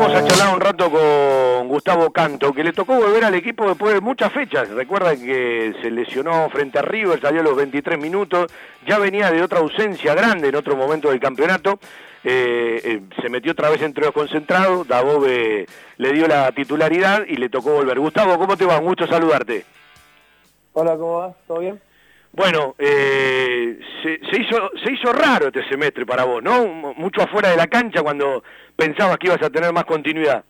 vamos a charlar un rato con Gustavo Canto, que le tocó volver al equipo después de muchas fechas. Recuerda que se lesionó frente a River, salió a los 23 minutos, ya venía de otra ausencia grande en otro momento del campeonato. Eh, eh, se metió otra vez entre los concentrados, Dabove le dio la titularidad y le tocó volver. Gustavo, ¿cómo te va? Un gusto saludarte. Hola, ¿cómo vas? ¿Todo bien? Bueno, eh, se, hizo, se hizo raro este semestre para vos, ¿no? Mucho afuera de la cancha cuando pensabas que ibas a tener más continuidad.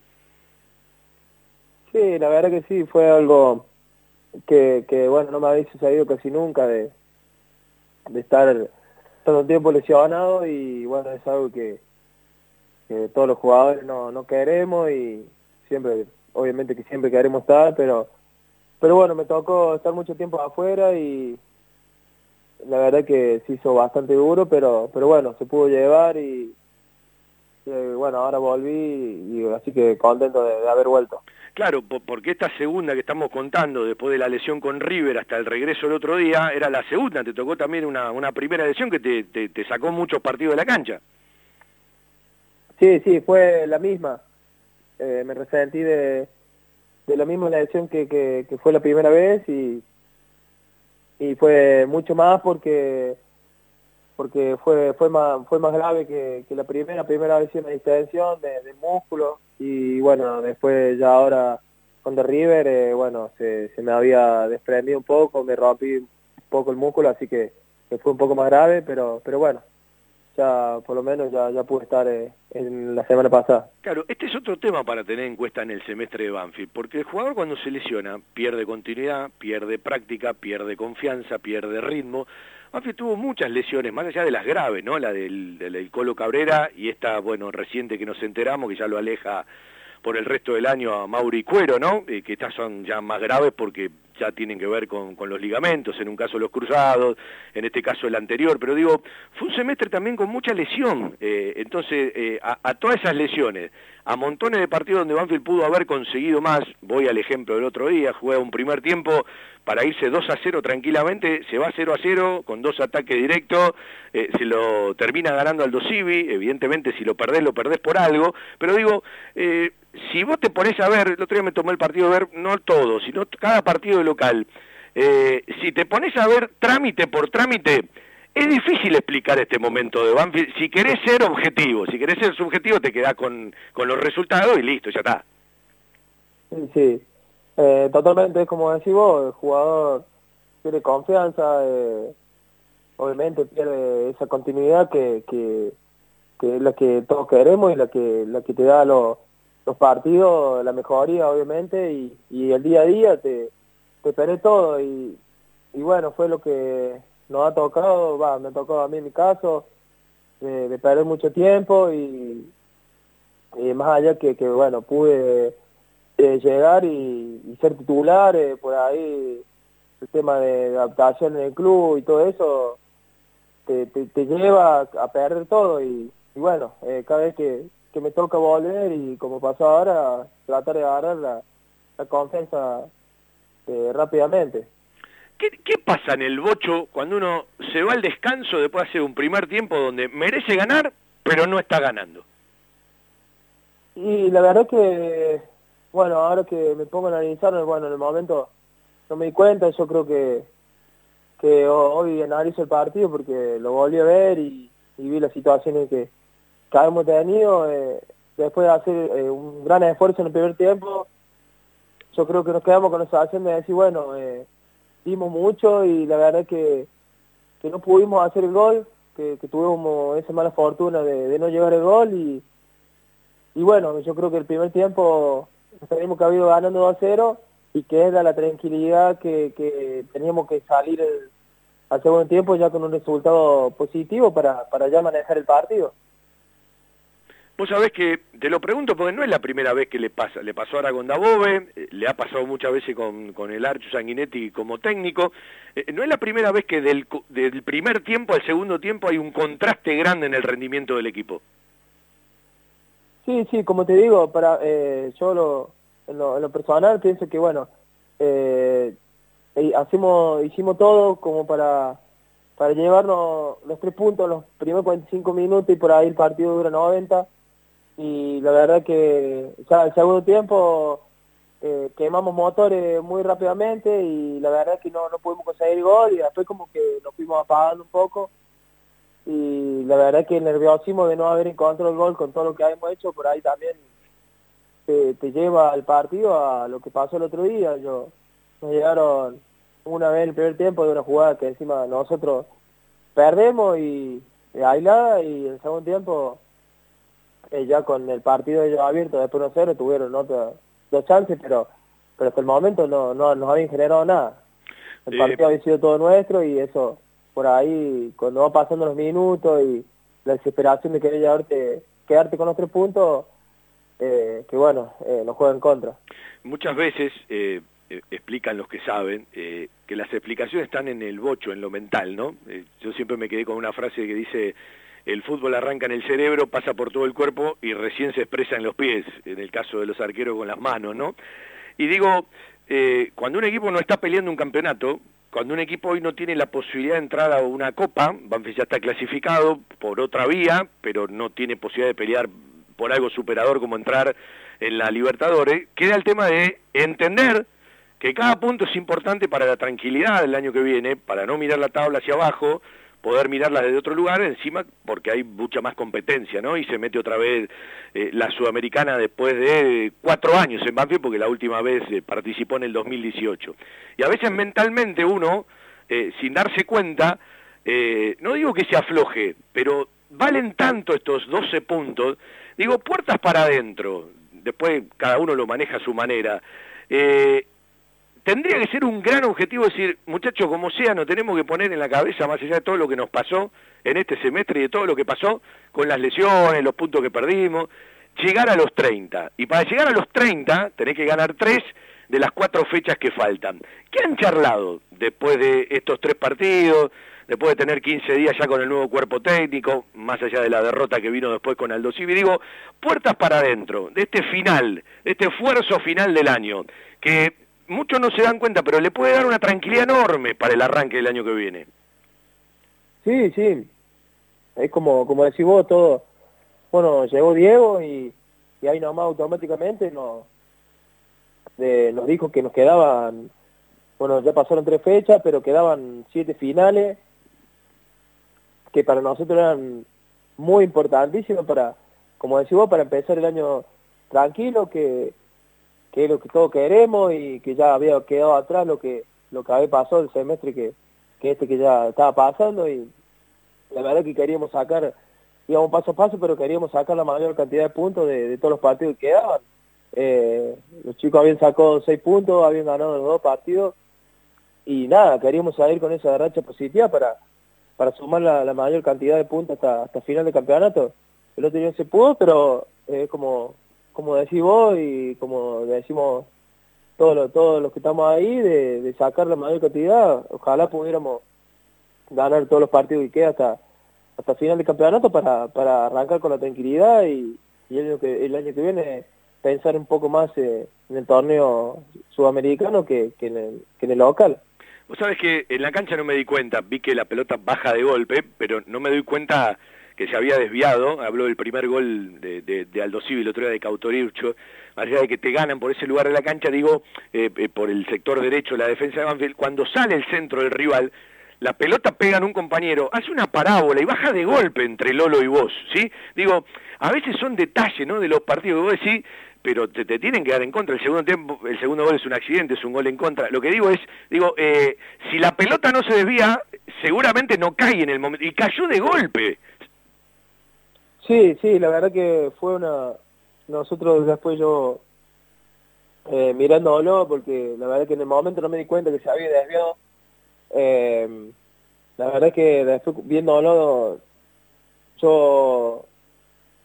Sí, la verdad que sí, fue algo que, bueno, no me había sucedido casi nunca de, de estar el tiempo lesionado y bueno, es algo que, que todos los jugadores no, no queremos y siempre, obviamente que siempre queremos estar, pero pero bueno, me tocó estar mucho tiempo afuera y, la verdad que se hizo bastante duro, pero pero bueno, se pudo llevar y, bueno, ahora volví y, así que contento de, haber vuelto. Claro, porque esta segunda que estamos contando, después de la lesión con River hasta el regreso el otro día, era la segunda, te tocó también una, una primera lesión que te, te, sacó muchos partidos de la cancha. Sí, sí, fue la misma. Eh, me resentí de, de la misma lesión que, que, que fue la primera vez y, y fue mucho más porque porque fue fue más fue más grave que, que la primera. Primera vez una distensión de, músculo y bueno después ya ahora con The River eh, bueno se, se me había desprendido un poco me rompí un poco el músculo así que, que fue un poco más grave pero pero bueno ya por lo menos ya, ya pude estar eh, en la semana pasada. Claro, este es otro tema para tener en cuenta en el semestre de Banfield, porque el jugador cuando se lesiona pierde continuidad, pierde práctica, pierde confianza, pierde ritmo. Banfield tuvo muchas lesiones, más allá de las graves, ¿no? La del, del Colo Cabrera y esta, bueno, reciente que nos enteramos, que ya lo aleja por el resto del año a Mauri Cuero, ¿no? Eh, que estas son ya más graves porque ya tienen que ver con, con, los ligamentos, en un caso los cruzados, en este caso el anterior, pero digo, fue un semestre también con mucha lesión, eh, entonces eh, a, a, todas esas lesiones, a montones de partidos donde Banfield pudo haber conseguido más, voy al ejemplo del otro día, juega un primer tiempo para irse 2 a 0 tranquilamente, se va 0 a 0 con dos ataques directos, eh, se lo termina ganando Aldo Civi, evidentemente si lo perdés, lo perdés por algo, pero digo, eh, si vos te pones a ver, el otro día me tomé el partido de ver, no todo, sino cada partido local, eh, si te pones a ver trámite por trámite, es difícil explicar este momento de Banfield. Si querés ser objetivo, si querés ser subjetivo, te quedás con, con los resultados y listo, ya está. Sí, eh, totalmente, como decís vos, el jugador pierde confianza, eh, obviamente pierde esa continuidad que, que, es la que todos queremos y la que, la que te da los, los partidos, la mejoría obviamente, y, y el día a día te, te todo y, y bueno, fue lo que nos ha tocado, va, me ha tocado a mí mi caso, de, perder mucho tiempo y, y más allá que, que bueno, pude eh, llegar y, ser titular, eh, por ahí el tema de adaptación en el club y todo eso te, te, lleva a perder todo y, bueno, eh, cada vez que, que me toca volver y como pasó ahora, tratar de agarrar la, la confianza rápidamente. ¿Qué, ¿Qué, pasa en el bocho cuando uno se va al descanso después de hacer un primer tiempo donde merece ganar, pero no está ganando? Y la verdad que bueno, ahora que me pongo a analizar, bueno, en el momento no me di cuenta, yo creo que, que hoy analizo el partido porque lo volví a ver y, vi las situaciones que, que hemos tenido. Eh, después de hacer eh, un gran esfuerzo en el primer tiempo, yo creo que nos quedamos con esa acción de decir, bueno, eh, dimos mucho y la verdad es que, que no pudimos hacer el gol, que, que tuvimos esa mala fortuna de, no llegar el gol y, y bueno, yo creo que el primer tiempo sabemos que ha habido ganando 2 a 0 y que era la tranquilidad que, que teníamos que salir al segundo tiempo ya con un resultado positivo para, para ya manejar el partido. Vos sabés que, te lo pregunto porque no es la primera vez que le pasa, le pasó ahora con Dabove, eh, le ha pasado muchas veces con, el Archo Sanguinetti como técnico, eh, no es la primera vez que del, primer tiempo al segundo tiempo hay un contraste grande en el rendimiento del equipo. Sí, sí, como te digo, para eh, yo lo, en, lo, personal pienso que, bueno, hacemos, hicimos todo como para, para llevarnos los tres puntos los primeros 45 minutos y por ahí el partido dura 90. Y la verdad que ya el segundo tiempo eh, quemamos motores muy rápidamente y la verdad que no, no pudimos conseguir gol y después como que nos fuimos apagando un poco y la verdad que el nerviosismo de no haber encontrado el gol con todo lo que habíamos hecho por ahí también te, te lleva al partido a lo que pasó el otro día. Yo, nos llegaron una vez en el primer tiempo de una jugada que encima nosotros perdemos y, y y el segundo tiempo ya con el partido ellos abierto después no 0 tuvieron otras dos chances pero pero hasta el momento no, no nos habían generado nada el partido había sido todo nuestro y eso por ahí cuando va pasando los minutos y la desesperación de querer llevarte, quedarte con los tres puntos eh, que bueno, eh, nos juega en contra. Muchas veces eh, eh, explican los que saben que las explicaciones están en el bocho, en lo mental, ¿no? yo siempre me quedé con una frase que dice el fútbol arranca en el cerebro, pasa por todo el cuerpo y recién se expresa en los pies, en el caso de los arqueros con las manos, ¿no? Y digo, cuando un equipo no está peleando un campeonato, cuando un equipo hoy no tiene la posibilidad de entrar a una copa, Banfield ya está clasificado por otra vía, pero no tiene posibilidad de pelear por algo superador como entrar en la Libertadores, queda el tema de entender que cada punto es importante para la tranquilidad del año que viene, para no mirar la tabla hacia abajo, poder mirarla desde otro lugar, encima porque hay mucha más competencia, ¿no? Y se mete otra vez eh, la sudamericana después de cuatro años en Banfield, porque la última vez eh, participó en el 2018. Y a veces mentalmente uno, eh, sin darse cuenta, no digo que se afloje, pero valen tanto estos 12 puntos Digo, puertas para adentro, después cada uno lo maneja a su manera. Tendría que ser un gran objetivo decir, muchachos, como sea, nos tenemos que poner en la cabeza, más allá de todo lo que nos pasó en este semestre y de todo lo que pasó con las lesiones, los puntos que perdimos, llegar a los 30. Y para llegar a los 30 tenés que ganar tres de las cuatro fechas que faltan. ¿Qué han charlado después de estos tres partidos? después de tener 15 días ya con el nuevo cuerpo técnico, más allá de la derrota que vino después con Aldo Civi, digo, puertas para adentro, de este final, de este esfuerzo final del año, que muchos no se dan cuenta, pero le puede dar una tranquilidad enorme para el arranque del año que viene. Sí, sí, es como, como decís vos, todo, bueno, llegó Diego y, y ahí nomás automáticamente nos, nos dijo que nos quedaban, bueno, ya pasaron tres fechas, pero quedaban siete finales, que para nosotros eran muy importantísimos para, como decís para empezar el año tranquilo, que, que es lo que todos queremos y que ya había quedado atrás lo que lo que había pasado el semestre que, que este que ya estaba pasando y la verdad que queríamos sacar, íbamos paso a paso, pero queríamos sacar la mayor cantidad de puntos de, todos los partidos que quedaban. Eh, los chicos habían sacado seis puntos, habían ganado los dos partidos y nada, queríamos salir con esa racha positiva para para sumar la, mayor cantidad de puntos hasta, hasta final de campeonato. El otro día se pudo, pero eh, como, como decís vos y como decimos todos los, todos los que estamos ahí, de, sacar la mayor cantidad, ojalá pudiéramos ganar todos los partidos que queda hasta, hasta final de campeonato para, para arrancar con la tranquilidad y, el, año que, el año que viene pensar un poco más eh, en el torneo sudamericano que, que, en el, que en el local. Vos sabés que en la cancha no me di cuenta, vi que la pelota baja de golpe, pero no me doy cuenta que se había desviado, habló del primer gol de, de, Aldo Civil, otro día de Cautorircho, más allá de que te ganan por ese lugar de la cancha, digo, eh, eh, por el sector derecho, la defensa de Banfield, cuando sale el centro del rival, la pelota pega en un compañero, hace una parábola y baja de golpe entre Lolo y vos, ¿sí? Digo, a veces son detalles, ¿no?, de los partidos que vos decís, pero te, tienen que dar en contra. El segundo tiempo, el segundo gol es un accidente, es un gol en contra. Lo que digo es, digo, eh, si la pelota no se desvía, seguramente no cae en el momento y cayó de golpe. Sí, sí, la verdad que fue una. Nosotros después yo eh, mirándolo, porque la verdad que en el momento no me di cuenta que se había desviado. Eh, la verdad que después viéndolo, yo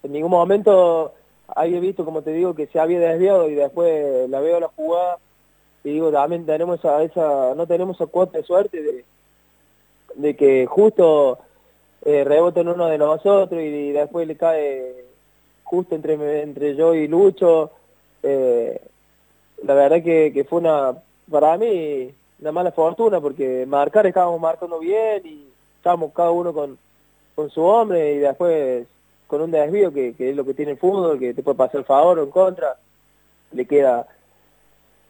en ningún momento había visto, como te digo, que se había desviado y después la veo la jugada y digo, también tenemos esa, esa no tenemos esa cuota de suerte de, de que justo eh, rebota en uno de nosotros y, después le cae justo entre, entre yo y Lucho. Eh, la verdad que, que fue una, para mí, una mala fortuna porque marcar estábamos marcando bien y estábamos cada uno con, con su hombre y después con un desvío que, que, es lo que tiene el fútbol, que te puede pasar el favor o en contra, le queda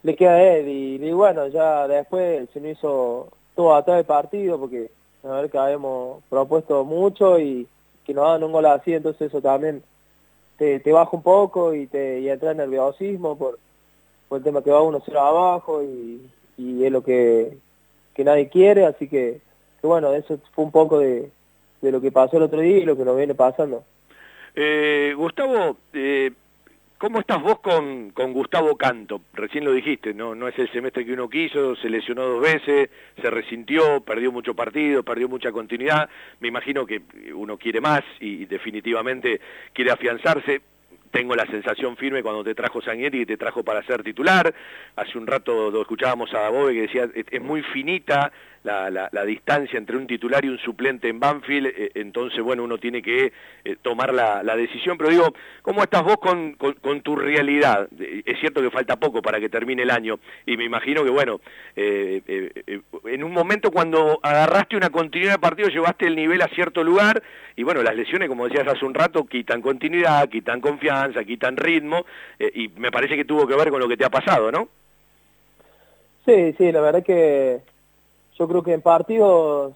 le queda a él y, bueno, ya después se nos hizo todo atrás del partido porque ver que habíamos propuesto mucho y que nos dan un gol así, entonces eso también te, te baja un poco y te y entra en nerviosismo por, por el tema que va uno cero abajo y, y es lo que, que nadie quiere, así que, que bueno, eso fue un poco de, de lo que pasó el otro día y lo que nos viene pasando. Eh, Gustavo, eh, ¿cómo estás vos con, con Gustavo Canto? Recién lo dijiste, ¿no? no es el semestre que uno quiso, se lesionó dos veces, se resintió, perdió mucho partido, perdió mucha continuidad. Me imagino que uno quiere más y definitivamente quiere afianzarse tengo la sensación firme cuando te trajo Sanguinetti que te trajo para ser titular. Hace un rato lo escuchábamos a Bobe que decía es muy finita la, la, distancia entre un titular y un suplente en Banfield, eh, entonces bueno, uno tiene que eh, tomar la, decisión, pero digo, ¿cómo estás vos con, con, tu realidad? Eh, es cierto que falta poco para que termine el año, y me imagino que bueno, en un momento cuando agarraste una continuidad de partido, llevaste el nivel a cierto lugar, y bueno, las lesiones, como decías hace un rato, quitan continuidad, quitan confianza, quitan ritmo, y me parece que tuvo que ver con lo que te ha pasado, ¿no? Sí, sí, la verdad que yo creo que en partidos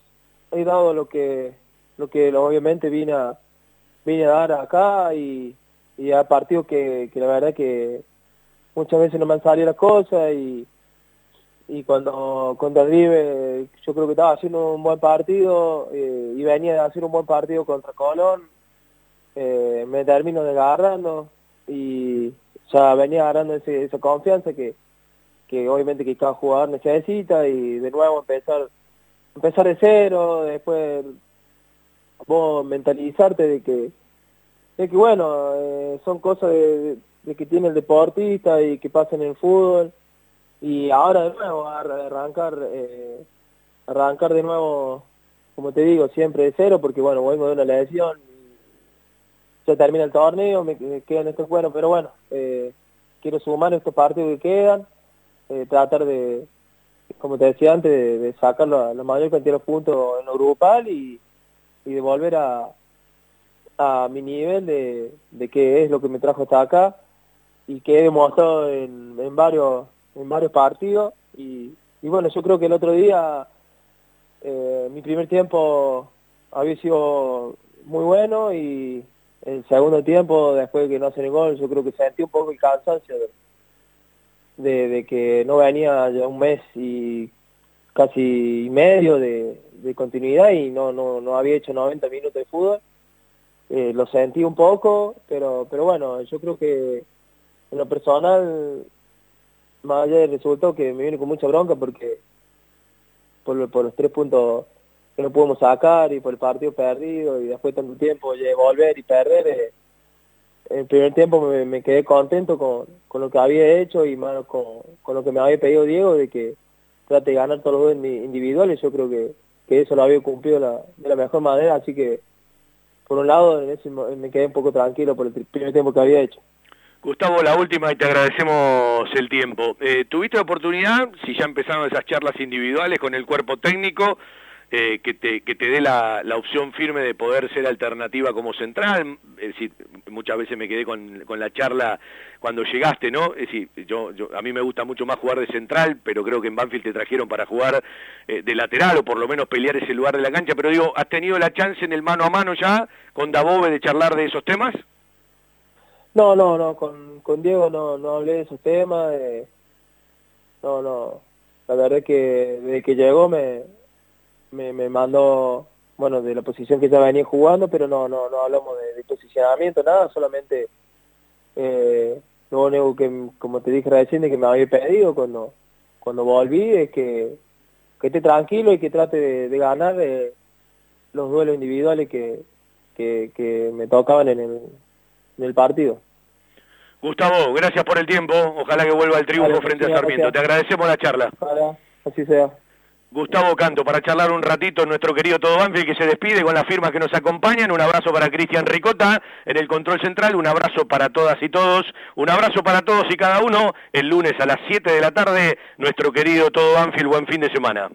he dado lo que lo que obviamente vine a, vine a dar acá y, y a partidos que, que la verdad que muchas veces no me han salido las cosas y, y cuando contra River yo creo que estaba haciendo un buen partido eh, y venía de hacer un buen partido contra Colón eh, me termino desgarrando y ya venía agarrando ese, esa confianza que, que obviamente que cada jugador necesita y de nuevo empezar empezar de cero, después vos mentalizarte de que de que bueno, eh, son cosas de, que tiene el deportista y que pasa en el fútbol. Y ahora de nuevo arrancar eh, arrancar de nuevo como te digo siempre de cero porque bueno vengo de una lesión ya termina el torneo me, quedan estos buenos pero bueno eh, quiero sumar estos partidos que quedan eh, tratar de, como te decía antes, de, sacar la, mayor cantidad de puntos en lo grupal y, y de volver a, a mi nivel de, de qué es lo que me trajo hasta acá y que he demostrado en, en varios en varios partidos. Y, y bueno yo creo que el otro día eh, mi primer tiempo había sido muy bueno y el segundo tiempo después de que no hacen el gol yo creo que sentí un poco el cansancio de, de, que no venía ya un mes y casi medio de, continuidad y no, no, no había hecho 90 minutos de fútbol. Eh, lo sentí un poco, pero, pero bueno, yo creo que en lo personal, más allá del resultado, que me viene con mucha bronca porque por, los tres puntos que no pudimos sacar y por el partido perdido y después tanto tiempo de volver y perder, eh, el primer tiempo me, quedé contento con, con, lo que había hecho y más con, con, lo que me había pedido Diego de que trate de ganar todos los individuales. Yo creo que, que eso lo había cumplido de la mejor manera, así que por un lado en ese, me quedé un poco tranquilo por el primer tiempo que había hecho. Gustavo, la última y te agradecemos el tiempo. Eh, ¿Tuviste oportunidad, si ya empezaron esas charlas individuales con el cuerpo técnico, eh, que, te, que te dé la, la, opción firme de poder ser alternativa como central. Es decir, muchas veces me quedé con, con la charla cuando llegaste, ¿no? Es decir, yo, yo, a mí me gusta mucho más jugar de central, pero creo que en Banfield te trajeron para jugar eh, de lateral o por lo menos pelear ese lugar de la cancha. Pero digo, ¿has tenido la chance en el mano a mano ya con Dabove de charlar de esos temas? No, no, no, con, con Diego no, no hablé de esos temas. Eh, no, no. La verdad es que desde que llegó me, me, me mandó, bueno, de la posición que ya venía jugando, pero no, no, no hablamos de, posicionamiento, nada, solamente eh, lo único que, como te dije recién, que me había pedido cuando, cuando volví es que, que esté tranquilo y que trate de, ganar eh, los duelos individuales que, que, que me tocaban en el, en el partido. Gustavo, gracias por el tiempo. Ojalá que vuelva el triunfo frente a Sarmiento. Te agradecemos la charla. así sea. Gustavo Canto, para charlar un ratito nuestro querido Todo Banfield que se despide con las firmas que nos acompañan. Un abrazo para Cristian Ricota en el control central, un abrazo para todas y todos, un abrazo para todos y cada uno. El lunes a las 7 de la tarde, nuestro querido Todo Banfield, buen fin de semana.